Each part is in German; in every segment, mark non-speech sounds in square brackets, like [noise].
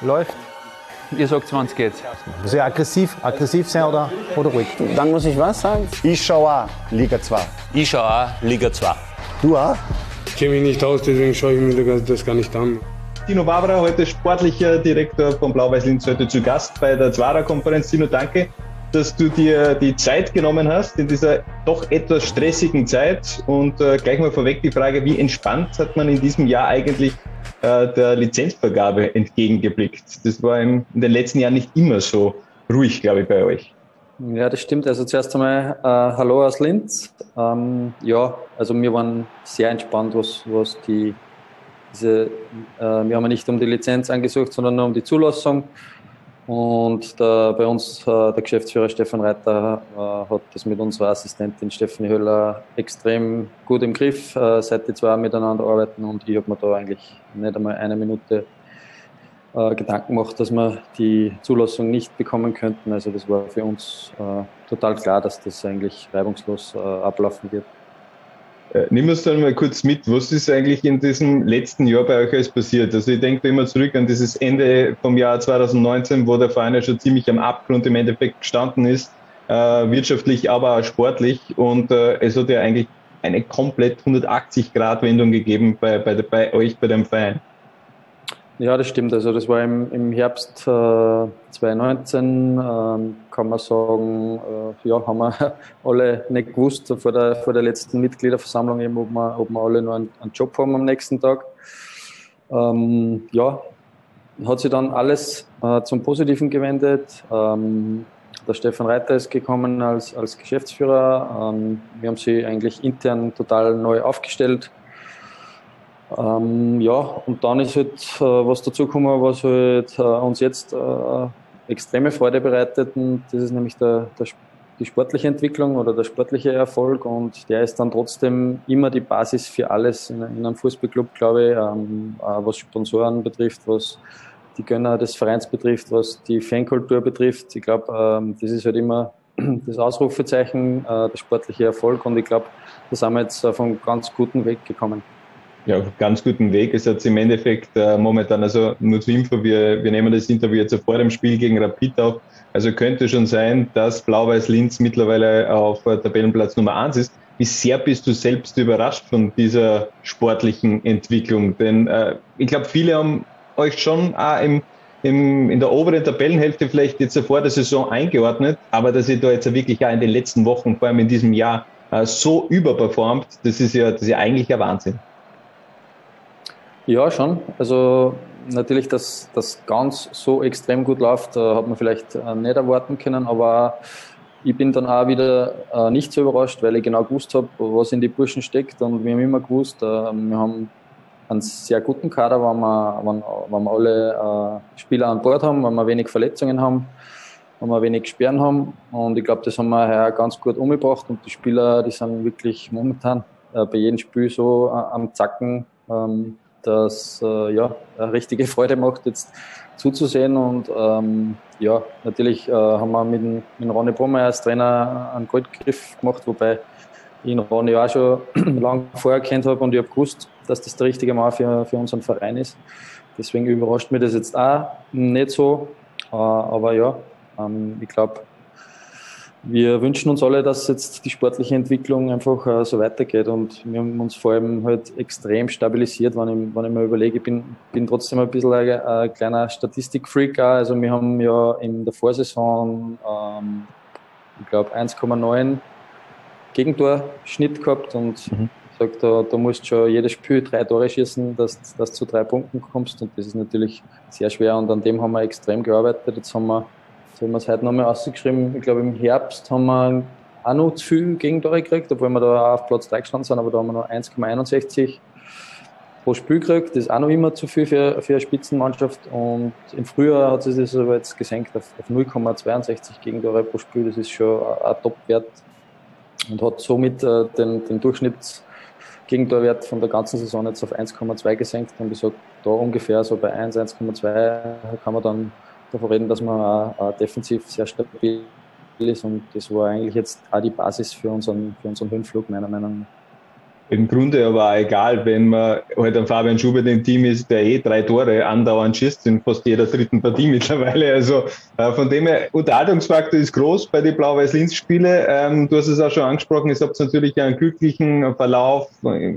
Läuft. Ihr sagt, wann es geht. Muss ich aggressiv, aggressiv sein oder, oder ruhig? Dann muss ich was sagen? Ich schaue auch Liga 2. Ich schaue auch Liga 2. Du auch? Ich kenne mich nicht aus, deswegen schaue ich mir das gar nicht an. Tino Barbara, heute sportlicher Direktor von Blau-Weiß-Linz, heute zu Gast bei der Zwarer-Konferenz. Tino, danke, dass du dir die Zeit genommen hast in dieser doch etwas stressigen Zeit. Und äh, gleich mal vorweg die Frage, wie entspannt hat man in diesem Jahr eigentlich äh, der Lizenzvergabe entgegengeblickt? Das war in, den letzten Jahren nicht immer so ruhig, glaube ich, bei euch. Ja, das stimmt. Also zuerst einmal äh, Hallo aus Linz. Ähm, ja, also wir waren sehr entspannt, was, was die diese, äh, wir haben nicht um die Lizenz angesucht, sondern nur um die Zulassung. Und der, bei uns, äh, der Geschäftsführer Stefan Reiter, äh, hat das mit unserer Assistentin Stephanie Höller extrem gut im Griff, äh, seit die zwei miteinander arbeiten. Und ich habe mir da eigentlich nicht einmal eine Minute Gedanken gemacht, dass wir die Zulassung nicht bekommen könnten. Also das war für uns total klar, dass das eigentlich reibungslos ablaufen wird. Äh, nimm uns dann mal kurz mit, was ist eigentlich in diesem letzten Jahr bei euch alles passiert? Also ich denke immer zurück an dieses Ende vom Jahr 2019, wo der Verein ja schon ziemlich am Abgrund im Endeffekt gestanden ist, äh, wirtschaftlich, aber auch sportlich. Und äh, es hat ja eigentlich eine komplett 180-Grad-Wendung gegeben bei, bei, bei euch, bei dem Verein. Ja, das stimmt. Also das war im, im Herbst äh, 2019, ähm, kann man sagen, äh, ja, haben wir [laughs] alle nicht gewusst vor der, vor der letzten Mitgliederversammlung, eben, ob, wir, ob wir alle noch einen, einen Job haben am nächsten Tag. Ähm, ja, hat sich dann alles äh, zum Positiven gewendet. Ähm, der Stefan Reiter ist gekommen als, als Geschäftsführer. Ähm, wir haben sie eigentlich intern total neu aufgestellt ähm, ja, und dann ist halt äh, was dazugekommen, was halt äh, uns jetzt äh, extreme Freude bereitet. Und das ist nämlich der, der, die sportliche Entwicklung oder der sportliche Erfolg. Und der ist dann trotzdem immer die Basis für alles in, in einem Fußballclub, glaube ich, ähm, äh, was Sponsoren betrifft, was die Gönner des Vereins betrifft, was die Fankultur betrifft. Ich glaube, ähm, das ist halt immer [clears throat] das Ausrufezeichen, äh, der sportliche Erfolg. Und ich glaube, da sind wir jetzt auf einen ganz guten Weg gekommen ja, ganz guten Weg. Es hat im Endeffekt äh, momentan, also nur zur Info, wir, wir nehmen das Interview jetzt vor dem Spiel gegen Rapid auf. Also könnte schon sein, dass Blau-Weiß-Linz mittlerweile auf äh, Tabellenplatz Nummer eins ist. Wie sehr bist du selbst überrascht von dieser sportlichen Entwicklung? Denn äh, ich glaube, viele haben euch schon auch im, im, in der oberen Tabellenhälfte vielleicht jetzt vor der Saison eingeordnet, aber dass ihr da jetzt wirklich auch in den letzten Wochen, vor allem in diesem Jahr, äh, so überperformt, das ist ja, das ist ja eigentlich ein Wahnsinn. Ja, schon. Also natürlich, dass das ganz so extrem gut läuft, äh, hat man vielleicht äh, nicht erwarten können, aber ich bin dann auch wieder äh, nicht so überrascht, weil ich genau gewusst habe, was in die Burschen steckt und wir haben immer gewusst, wir haben einen sehr guten Kader, wenn wir, wenn, wenn wir alle Spieler an Bord haben, wenn wir wenig Verletzungen haben, wenn wir wenig Sperren haben und ich glaube, das haben wir heuer ganz gut umgebracht und die Spieler, die sind wirklich momentan bei jedem Spiel so am Zacken, ähm, das äh, ja, eine richtige Freude macht, jetzt zuzusehen. Und ähm, ja, natürlich äh, haben wir mit, dem, mit Ronny Brummer als Trainer einen Goldgriff gemacht, wobei ich ihn Ronny auch schon [clears throat] lange vorher kennt habe und ich habe gewusst, dass das der richtige Mann für, für unseren Verein ist. Deswegen überrascht mich das jetzt auch nicht so. Äh, aber ja, ähm, ich glaube, wir wünschen uns alle, dass jetzt die sportliche Entwicklung einfach äh, so weitergeht und wir haben uns vor allem halt extrem stabilisiert, wenn ich, wenn ich mir überlege, ich bin, bin trotzdem ein bisschen ein, ein kleiner Statistikfreak. Also wir haben ja in der Vorsaison, ähm, ich glaube, 1,9 Gegentorschnitt gehabt und mhm. sag, da, da musst du schon jedes Spiel drei Tore schießen, dass, dass du zu drei Punkten kommst und das ist natürlich sehr schwer und an dem haben wir extrem gearbeitet. Jetzt haben wir so haben wir es heute nochmal ausgeschrieben. Ich glaube, im Herbst haben wir auch noch zu viel Gegentore gekriegt, obwohl wir da auf Platz 3 gestanden sind, aber da haben wir noch 1,61 pro Spiel gekriegt. Das ist auch noch immer zu viel für, für eine Spitzenmannschaft. Und im Frühjahr hat sich das aber jetzt gesenkt auf, auf 0,62 Gegentore pro Spiel. Das ist schon ein, Top-Wert und hat somit äh, den, den Durchschnittsgegentorwert von der ganzen Saison jetzt auf 1,2 gesenkt. Und sage, da ungefähr so bei 1, 1,2 kann man dann davon reden, dass man auch, defensiv sehr stabil ist und das war eigentlich jetzt auch die Basis für unseren, für unseren Höhenflug, meiner Meinung nach. im Grunde aber auch egal, wenn man halt ein Fabian Schubert im Team ist, der eh drei Tore andauernd schießt in fast jeder dritten Partie [laughs] mittlerweile. Also äh, von dem her, Unterhaltungsfaktor ist groß bei den Blau-Weiß-Linz-Spiele. Ähm, du hast es auch schon angesprochen, es habt natürlich einen glücklichen Verlauf äh,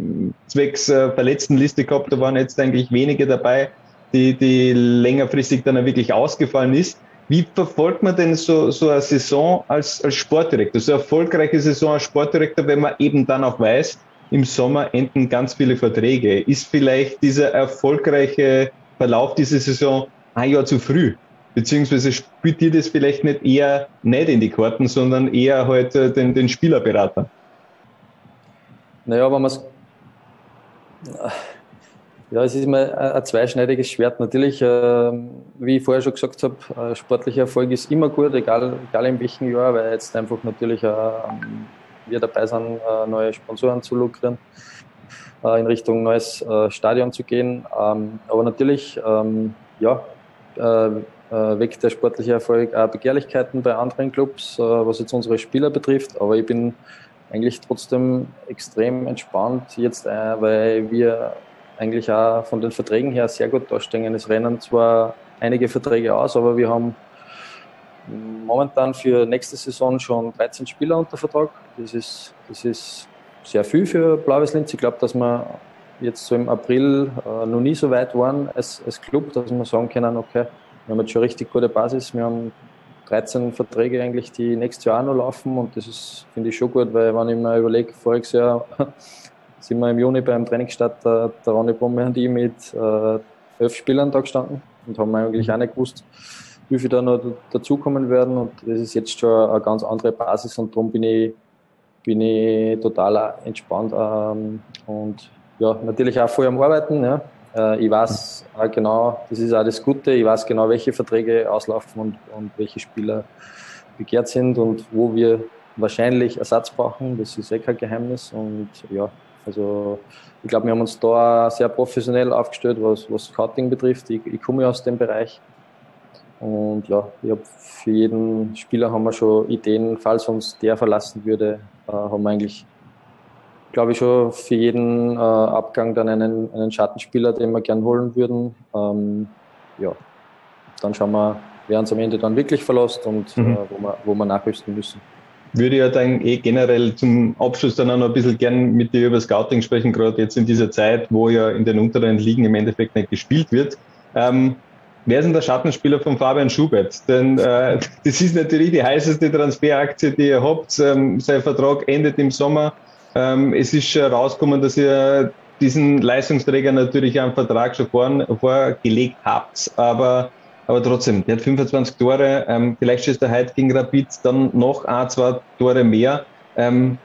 zwecks äh, Verletztenliste gehabt. Da waren jetzt eigentlich wenige dabei, die, die längerfristig dann wirklich ausgefallen ist. Wie verfolgt man denn so, so eine Saison als, als Sportdirektor, so eine erfolgreiche Saison als Sportdirektor, wenn man eben dann auch weiß, im Sommer enden ganz viele Verträge. Ist vielleicht dieser erfolgreiche Verlauf dieser Saison ein Jahr zu früh? Beziehungsweise spielt dir das vielleicht nicht eher nicht in die Karten, sondern eher heute halt den, den Spielerberater? Naja, wenn man es. Ja, es ist immer ein zweischneidiges Schwert. Natürlich, äh, wie ich vorher schon gesagt habe, äh, sportlicher Erfolg ist immer gut, egal, egal in welchem Jahr, weil jetzt einfach natürlich äh, wir dabei sind, neue Sponsoren zu lukrieren, in Richtung neues Stadion zu gehen. Ähm, aber natürlich, ähm, ja, weckt der sportliche Erfolg auch Begehrlichkeiten bei anderen Clubs, was jetzt unsere Spieler betrifft. Aber ich bin eigentlich trotzdem extrem entspannt jetzt, weil wir eigentlich auch von den Verträgen her sehr gut dastehen. Es rennen zwar einige Verträge aus, aber wir haben momentan für nächste Saison schon 13 Spieler unter Vertrag. Das ist, das ist sehr viel für Blaues Linz. Ich glaube, dass wir jetzt so im April äh, noch nie so weit waren als, als Club, dass wir sagen können, okay, wir haben jetzt schon richtig gute Basis. Wir haben 13 Verträge eigentlich, die nächstes Jahr noch laufen und das ist, finde ich schon gut, weil wenn ich mir überlege, voriges Jahr [laughs] sind wir im Juni beim Trainingsstart der, der Ronny Bombe und ich mit äh, elf Spielern da gestanden und haben eigentlich auch nicht gewusst, wie viele da noch dazukommen werden. Und das ist jetzt schon eine ganz andere Basis und darum bin ich, bin ich total entspannt. Ähm, und ja, natürlich auch voll am Arbeiten. Ja. Äh, ich weiß auch genau, das ist auch das Gute, ich weiß genau, welche Verträge auslaufen und, und welche Spieler begehrt sind und wo wir wahrscheinlich Ersatz brauchen. Das ist eh kein Geheimnis. Und ja, also ich glaube, wir haben uns da sehr professionell aufgestellt, was, was Scouting betrifft. Ich, ich komme ja aus dem Bereich. Und ja, ich hab für jeden Spieler haben wir schon Ideen, falls uns der verlassen würde, äh, haben wir eigentlich, glaube ich, schon für jeden äh, Abgang dann einen, einen Schattenspieler, den wir gern holen würden. Ähm, ja, dann schauen wir, wer uns am Ende dann wirklich verlässt und mhm. äh, wo, wir, wo wir nachrüsten müssen würde ja dann eh generell zum Abschluss dann auch noch ein bisschen gern mit dir über Scouting sprechen, gerade jetzt in dieser Zeit, wo ja in den unteren Ligen im Endeffekt nicht gespielt wird. Ähm, wer denn der Schattenspieler von Fabian Schubert? Denn äh, [laughs] das ist natürlich die heißeste Transferaktie, die ihr habt. Ähm, sein Vertrag endet im Sommer. Ähm, es ist schon rausgekommen, dass ihr diesen Leistungsträger natürlich einen Vertrag schon vor, vorgelegt habt, aber aber trotzdem, der hat 25 Tore, ähm, vielleicht schießt er heute gegen Rapid dann noch ein, zwei Tore mehr. Ähm,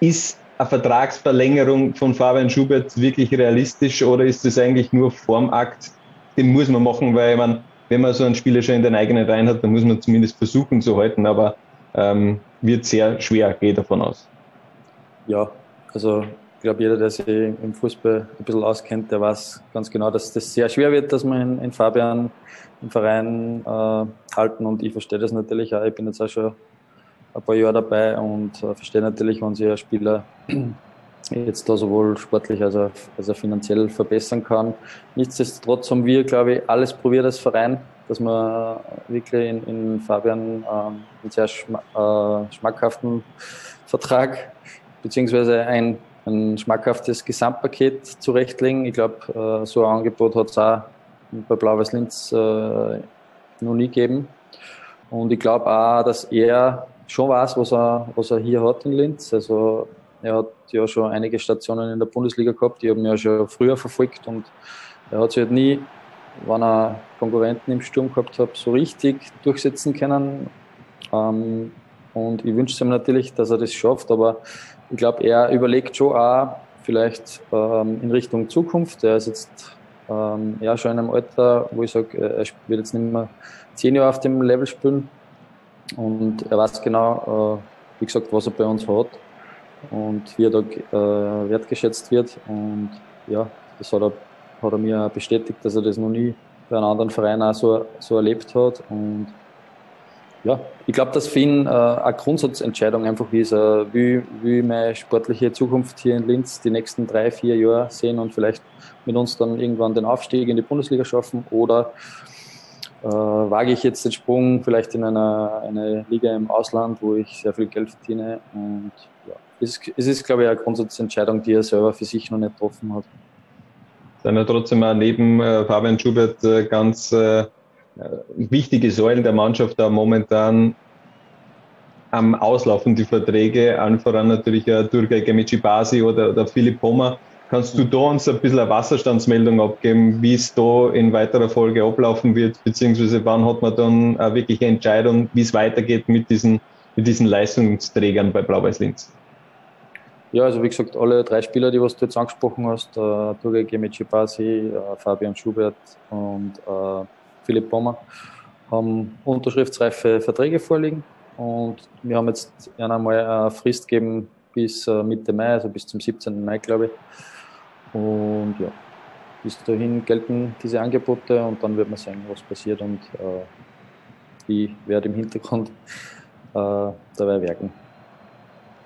ist eine Vertragsverlängerung von Fabian Schubert wirklich realistisch oder ist das eigentlich nur Formakt? Den muss man machen, weil man, wenn man so einen Spieler schon in den eigenen Reihen hat, dann muss man zumindest versuchen zu halten, aber ähm, wird sehr schwer, gehe davon aus. Ja, also glaube, jeder, der sich im Fußball ein bisschen auskennt, der weiß ganz genau, dass das sehr schwer wird, dass man in, Fabian im Verein äh, halten. Und ich verstehe das natürlich auch. Ich bin jetzt auch schon ein paar Jahre dabei und äh, verstehe natürlich, wenn sich ein Spieler [clears throat] jetzt da sowohl sportlich als auch, als auch finanziell verbessern kann. Nichtsdestotrotz haben wir, glaube ich, alles probiert als Verein, dass wir wirklich in, in Fabian ähm, einen sehr schma äh, schmackhaften Vertrag beziehungsweise ein ein schmackhaftes Gesamtpaket zurechtlegen. Ich glaube, äh, so ein Angebot hat es auch bei Blau-Weiß Linz äh, noch nie gegeben. Und ich glaube auch, dass er schon weiß, was er, was er hier hat in Linz. Also er hat ja schon einige Stationen in der Bundesliga gehabt, die haben ja schon früher verfolgt und er hat sich halt nie, wenn er Konkurrenten im Sturm gehabt hat, so richtig durchsetzen können. Ähm, und ich wünsche ihm natürlich, dass er das schafft, aber ich glaube, er überlegt schon auch vielleicht ähm, in Richtung Zukunft. Er ist jetzt ähm, ja schon in einem Alter, wo ich sage, er wird jetzt nicht mehr zehn Jahre auf dem Level spielen. Und er weiß genau, äh, wie gesagt, was er bei uns hat und wie er da äh, wertgeschätzt wird. Und ja, das hat er, hat er mir bestätigt, dass er das noch nie bei einem anderen Verein auch so, so erlebt hat. Und Ja, ich glaube, dass für ihn äh, eine Grundsatzentscheidung einfach ist, äh, wie, wie meine sportliche Zukunft hier in Linz die nächsten drei, vier Jahre sehen und vielleicht mit uns dann irgendwann den Aufstieg in die Bundesliga schaffen oder äh, wage ich jetzt den Sprung vielleicht in einer eine Liga im Ausland, wo ich sehr viel Geld verdiene und ja, es, es ist, glaube ich, eine Grundsatzentscheidung, die er selber für sich noch nicht getroffen hat. Dann ja trotzdem auch neben äh, Fabian Schubert äh, ganz äh, wichtige Säulen der Mannschaft da momentan am Auslaufen, die Verträge, allen voran natürlich Turgay Gemici Basi oder, oder Philipp Pommer. Kannst du da uns ein bisschen eine Wasserstandsmeldung abgeben, wie es da in weiterer Folge ablaufen wird, beziehungsweise wann hat man dann eine wirkliche Entscheidung, wie es weitergeht mit diesen, mit diesen Leistungsträgern bei Blau-Weiß Linz? Ja, also wie gesagt, alle drei Spieler, die was du jetzt angesprochen hast, äh, Gemici Basi, äh, Fabian Schubert und äh, Philipp Bommer, haben unterschriftsreife Verträge vorliegen. Und wir haben jetzt einmal eine Frist gegeben bis äh, Mitte Mai, also bis zum 17. Mai, glaube ich. Und ja, bis dahin gelten diese Angebote und dann wird man sehen, was passiert und äh, ich werde im Hintergrund äh, dabei wirken.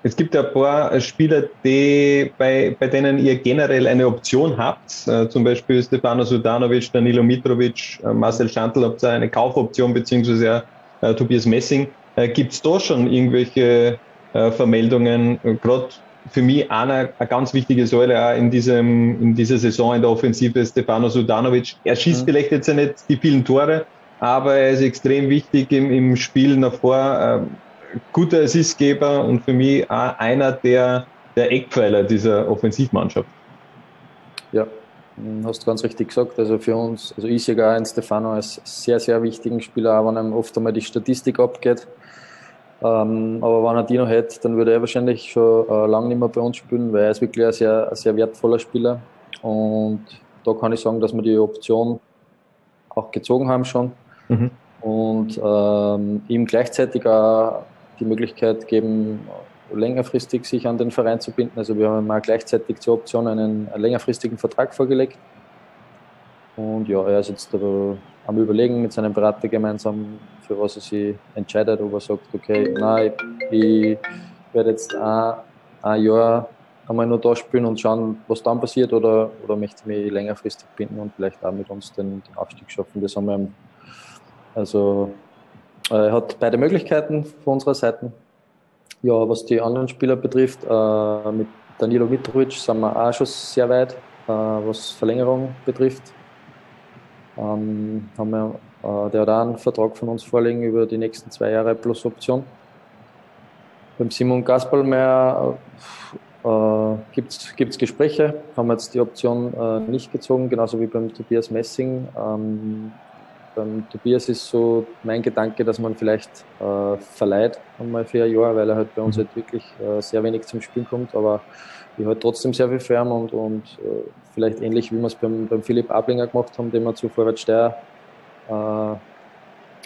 Es gibt ein paar Spieler, die, bei, bei denen ihr generell eine Option habt, äh, zum Beispiel Stefano Sudanovic, Danilo Mitrovic, äh, Marcel Schandl habt ihr eine Kaufoption, beziehungsweise äh, Tobias Messing. Äh, gibt es da schon irgendwelche äh, Vermeldungen? Gerade für mich einer, eine ganz wichtige Säule auch in, diesem, in dieser Saison in der Offensive, Stefano Sudanovic. Er schießt mhm. vielleicht jetzt ja nicht die vielen Tore, aber er ist extrem wichtig im, im Spiel nach vor. Guter Assistgeber und für mich auch einer der, der Eckpfeiler dieser Offensivmannschaft. Ja, hast du ganz richtig gesagt. Also für uns, also ich sehe gar einen Stefano als sehr, sehr wichtigen Spieler, auch wenn einem oft einmal die Statistik abgeht. Ähm, aber wenn er die noch hätte, dann würde er wahrscheinlich schon äh, lange nicht mehr bei uns spielen, weil er ist wirklich ein sehr, ein sehr wertvoller Spieler. Und da kann ich sagen, dass wir die Option auch gezogen haben schon. Mhm. Und ähm, ihm gleichzeitig auch die Möglichkeit geben, längerfristig sich an den Verein zu binden. Also wir haben mal gleichzeitig zur Option einen, längerfristigen Vertrag vorgelegt. Und ja, er ist jetzt am Überlegen mit seinem Berater gemeinsam, für was er sich entscheidet, ob er sagt, okay, nein, ich werde jetzt ein, ein Jahr einmal nur da spielen und schauen, was dann passiert, oder, oder möchte mich längerfristig binden und vielleicht auch mit uns den, den Aufstieg schaffen. Das haben wir also er äh, hat beide Möglichkeiten von unserer Seite. Ja, was die anderen Spieler betrifft, äh, mit Danilo Mitrovic sind wir auch schon sehr weit, äh, was Verlängerung betrifft. Ähm, haben wir, äh, der hat auch einen Vertrag von uns vorliegen über die nächsten zwei Jahre plus Option. Beim Simon Gaspalmeier äh, gibt es Gespräche, haben wir jetzt die Option äh, nicht gezogen, genauso wie beim Tobias Messing. Ähm, beim Tobias ist so mein Gedanke, dass man vielleicht äh, verleiht einmal für ein Jahr, weil er halt bei uns mhm. halt wirklich äh, sehr wenig zum Spielen kommt, aber ich halt trotzdem sehr viel fern und, und äh, vielleicht ähnlich wie wir es beim, beim Philipp Ablinger gemacht haben, den wir zu Vorwärts Steyr äh,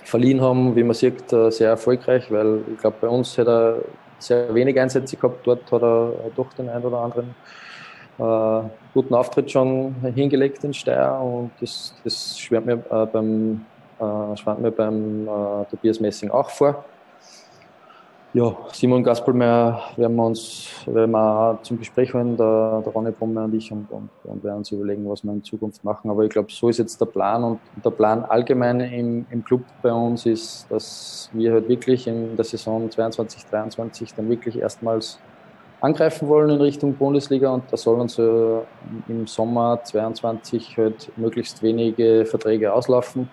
verliehen haben, wie man sieht, äh, sehr erfolgreich, weil ich glaube, bei uns hat er sehr wenig Einsätze gehabt, dort hat er doch den einen oder anderen äh, guten Auftritt schon hingelegt in Steyr und das, das schwärmt mir äh, beim, äh, schwärmt mir beim äh, Tobias Messing auch vor. Ja, Simon Gaspelmeier werden wir uns werden wir zum Gespräch holen, der, der Ronny Brummer und ich, und, und, und, werden uns überlegen, was wir in Zukunft machen. Aber ich glaube, so ist jetzt der Plan und der Plan allgemein im, im Club bei uns ist, dass wir halt wirklich in der Saison 22, 23 dann wirklich erstmals angreifen wollen in Richtung Bundesliga und da sollen uns äh, im Sommer 22 halt möglichst wenige Verträge auslaufen,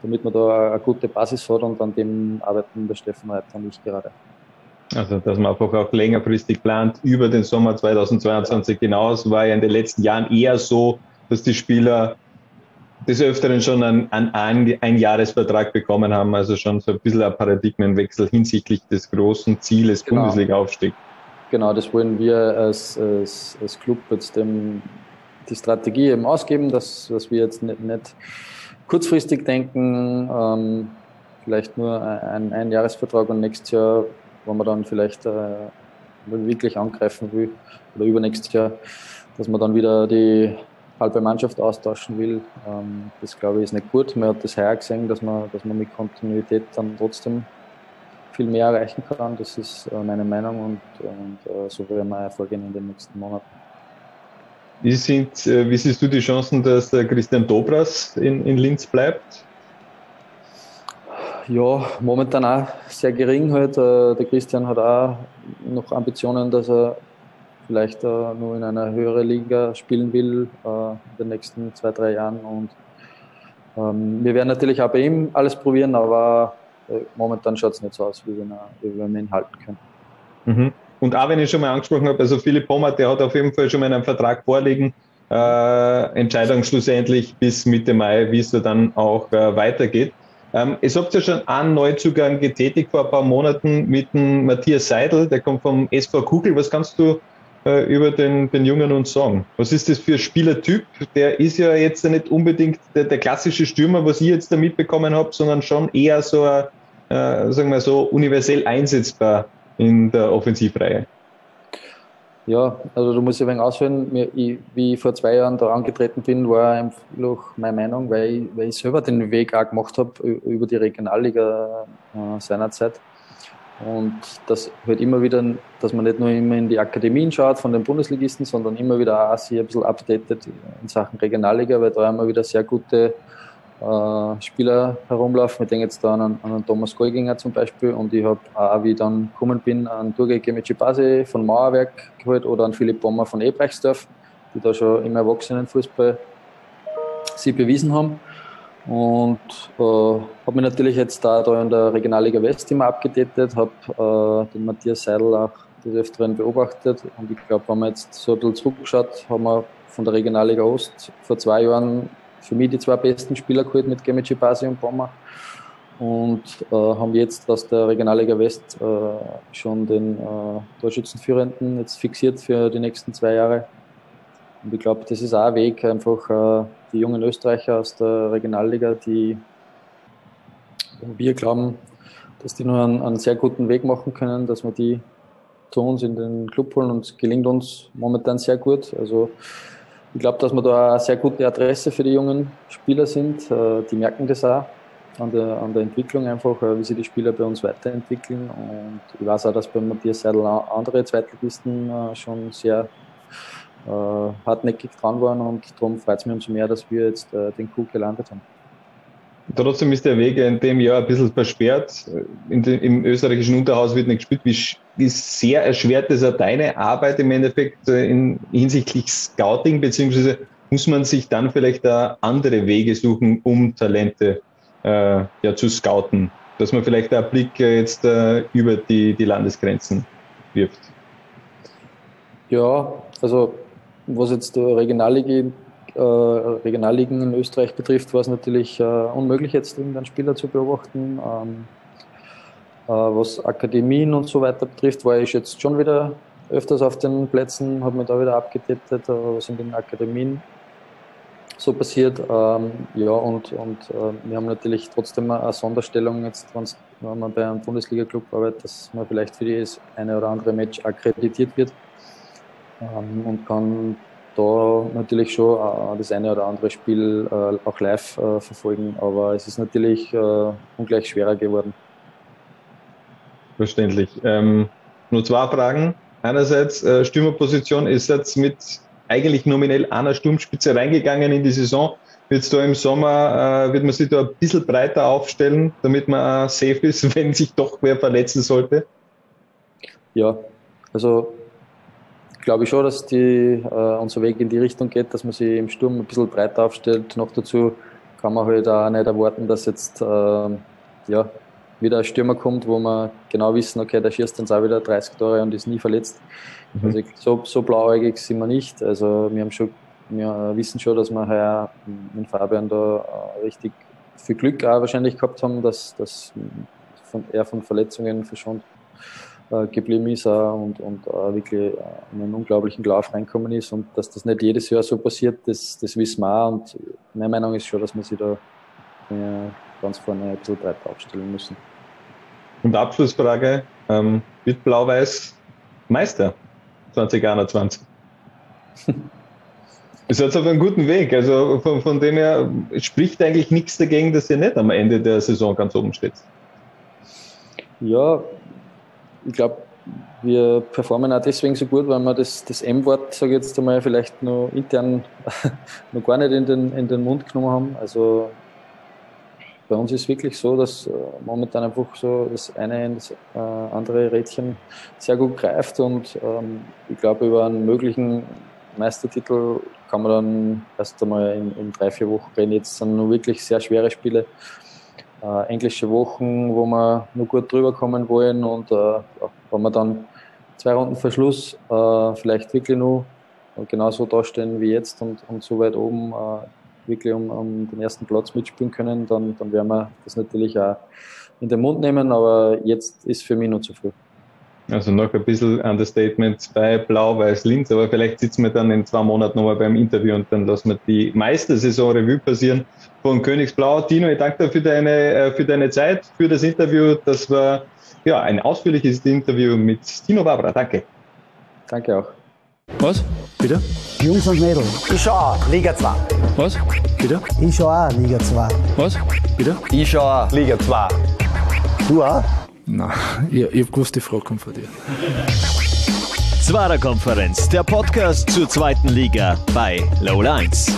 damit man da eine gute Basis hat und an dem arbeiten der Steffen Reiter und ich gerade. Also, dass man einfach auch längerfristig plant über den Sommer 2022 hinaus, war ja in den letzten Jahren eher so, dass die Spieler des Öfteren schon einen, einen Einjahresvertrag bekommen haben, also schon so ein bisschen ein Paradigmenwechsel hinsichtlich des großen Zieles genau. Bundesliga-Aufstieg. Genau, das wollen wir als, als, als Club jetzt dem, die Strategie eben ausgeben, dass, dass wir jetzt nicht, nicht kurzfristig denken, ähm, vielleicht nur ein, ein Jahresvertrag und nächstes Jahr, wo man dann vielleicht äh, wirklich angreifen will oder übernächstes Jahr, dass man dann wieder die halbe Mannschaft austauschen will. Ähm, das glaube ich ist nicht gut. Man hat das heuer gesehen, dass man, dass man mit Kontinuität dann trotzdem viel mehr erreichen kann. Das ist äh, meine Meinung und, und äh, so werden wir vorgehen in den nächsten Monaten. Wie, sind, äh, wie siehst du die Chancen, dass der Christian Dobras in, in Linz bleibt? Ja, momentan auch sehr gering halt. Der Christian hat auch noch Ambitionen, dass er vielleicht nur in einer höheren Liga spielen will in den nächsten zwei, drei Jahren. Und ähm, wir werden natürlich auch bei ihm alles probieren, aber momentan schaut es nicht so aus, wie wir, wie wir ihn halten können. Mhm. Und auch wenn ich schon mal angesprochen habe, also Philipp Pommert, der hat auf jeden Fall schon mal einen Vertrag vorliegen. Äh, Entscheidung schlussendlich bis Mitte Mai, wie es da dann auch äh, weitergeht. Ähm, es habt ja schon einen Neuzugang getätigt vor ein paar Monaten mit dem Matthias Seidel, der kommt vom SV Kugel. Was kannst du äh, über den, den Jungen uns sagen? Was ist das für ein Spielertyp? Der ist ja jetzt nicht unbedingt der, der klassische Stürmer, was ich jetzt da mitbekommen habe, sondern schon eher so, äh, sagen wir so, universell einsetzbar in der Offensivreihe. Ja, also du musst ein wenig ausführen. wie ich vor zwei Jahren da angetreten bin, war einfach meine Meinung, weil ich, weil ich selber den Weg auch gemacht habe über die Regionalliga äh, seinerzeit. Und das halt immer wieder, dass man nicht nur immer in die Akademien schaut von den Bundesligisten, sondern immer wieder auch sich ein bisschen updatet in Sachen Regionalliga, weil da immer wieder sehr gute äh, Spieler herumlaufen. Ich denke jetzt da an, an Thomas Golginger zum Beispiel und ich habe auch, wie ich dann gekommen bin, an Turgay Gemicibase von Mauerwerk geholt oder an Philipp Bommer von Ebrechtsdorf, die da schon im Erwachsenenfußball sie bewiesen haben. Und äh, habe mich natürlich jetzt da, da in der Regionalliga West immer abgedatet, habe äh, den Matthias Seidel auch des Öfteren beobachtet und ich glaube, wenn man jetzt so ein bisschen zurückschaut, haben wir von der Regionalliga Ost vor zwei Jahren für mich die zwei besten Spieler geholt mit Gemici Basi und Bommer und äh, haben jetzt aus der Regionalliga West äh, schon den äh, Torschützenführenden jetzt fixiert für die nächsten zwei Jahre. Und ich glaube, das ist auch ein Weg, einfach äh, die jungen Österreicher aus der Regionalliga, die wir glauben, dass die nur einen, einen, sehr guten Weg machen können, dass wir die zu uns in den Club holen und es gelingt uns momentan sehr gut. Also ich glaube, dass wir da eine sehr gute Adresse für die jungen Spieler sind. Äh, die merken das auch an der, an der Entwicklung einfach, äh, wie sich die Spieler bei uns weiterentwickeln. Und ich weiß auch, dass bei Matthias Seidel andere Zweitligisten schon sehr hartnäckig dran waren und darum freut es mich umso mehr, dass wir jetzt äh, den Coup gelandet haben. Trotzdem ist der Weg in dem Jahr ein bisschen versperrt. Dem, Im österreichischen Unterhaus wird nicht gespielt. Wie, sehr erschwert das auch deine Arbeit im Endeffekt äh, in, hinsichtlich Scouting, beziehungsweise muss man sich dann vielleicht da andere Wege suchen, um Talente äh, ja, zu scouten? Dass man vielleicht einen Blick äh, jetzt äh, über die, die Landesgrenzen wirft. Ja, also was jetzt Regionalligen, äh, Regionalligen in Österreich betrifft, war es natürlich äh, unmöglich, jetzt irgendeinen Spieler zu beobachten. Ähm, äh, was Akademien und so weiter betrifft, war ich jetzt schon wieder öfters auf den Plätzen, habe mich da wieder abgetippt, äh, was in den Akademien so passiert. Ähm, ja, und, und äh, wir haben natürlich trotzdem eine Sonderstellung, jetzt, wenn man bei einem Bundesliga-Club arbeitet, dass man vielleicht für das eine oder andere Match akkreditiert wird ähm, und kann da natürlich schon äh, das eine oder andere Spiel äh, auch live äh, verfolgen, aber es ist natürlich ungleich schwerer geworden. Verständlich. Ähm, nur zwei Fragen. Einerseits, äh, Stürmerposition ist jetzt mit eigentlich nominell einer Sturmspitze reingegangen in die Saison. Wird da im Sommer, äh, wird man sich da ein bisschen breiter aufstellen, damit man safe ist, [laughs] wenn sich doch wer verletzen sollte? Ja, also glaube ich schon, dass die, äh, unser Weg in die Richtung geht, dass man sich im Sturm ein bisschen breiter aufstellt. Noch dazu kann man halt auch nicht erwarten, dass jetzt äh, ja, wieder ein Stürmer kommt, wo wir genau wissen, okay, der schießt dann auch wieder 30 Tore und ist nie verletzt. Mhm. Also so, so blauäugig sind wir nicht. Also wir haben schon, wir wissen schon, dass wir heuer mit Fabian da äh, richtig viel Glück auch wahrscheinlich gehabt haben, dass, dass von, er von Verletzungen verschont äh, geblieben ist und, und äh, wirklich in einen unglaublichen Lauf reinkommen ist und dass das nicht jedes Jahr so passiert, das, das wissen wir auch und meine Meinung ist schon, dass man sich da ganz vorne ein bisschen breiter aufstellen müssen. Und Abschlussfrage, ähm, wird Blau-Weiß Meister 2021? Ihr seid auf einem guten Weg. Also von, von dem her spricht eigentlich nichts dagegen, dass ihr nicht am Ende der Saison ganz oben steht. Ja, ich glaube, wir performen auch deswegen so gut, weil wir das, das M-Wort, sage ich jetzt einmal, vielleicht noch intern [laughs] noch gar nicht in den, in den Mund genommen haben. Also bei uns ist es wirklich so, dass äh, momentan einfach so das eine das äh, andere Rädchen sehr gut greift und ähm, ich glaube, über einen möglichen Meistertitel kann man dann erst einmal in, in drei, vier Wochen reden. Jetzt sind nur wirklich sehr schwere Spiele. Äh, englische Wochen, wo wir nur gut drüber kommen wollen und äh, wenn wir dann zwei Runden Verschluss äh, vielleicht wirklich nur genauso dastehen wie jetzt und, und so weit oben äh, wirklich um, um den ersten Platz mitspielen können, dann, dann werden wir das natürlich auch in den Mund nehmen, aber jetzt ist für mich noch zu früh. Also noch ein bisschen Understatement bei Blau-Weiß-Linz, aber vielleicht sitzen wir dann in zwei Monaten nochmal beim Interview und dann lassen wir die Meistersaison Revue passieren von Königsblau. Tino, ich danke dir für deine, äh, für deine Zeit, für das Interview. Das war ja ein ausführliches Interview mit Tino Barbara. Danke. Danke auch. Was? Bitte? Jungs und Mädels. Ich schau auch, Liga 2. Was? Bitte? Ich schau auch Liga 2. Was? Bitte? Ich schau auch, Liga 2. Du auch? Nein, [laughs] ich, ich hab gewusst, die Frage kommt von dir. Zwarer Konferenz, der Podcast zur zweiten Liga bei Low Lines.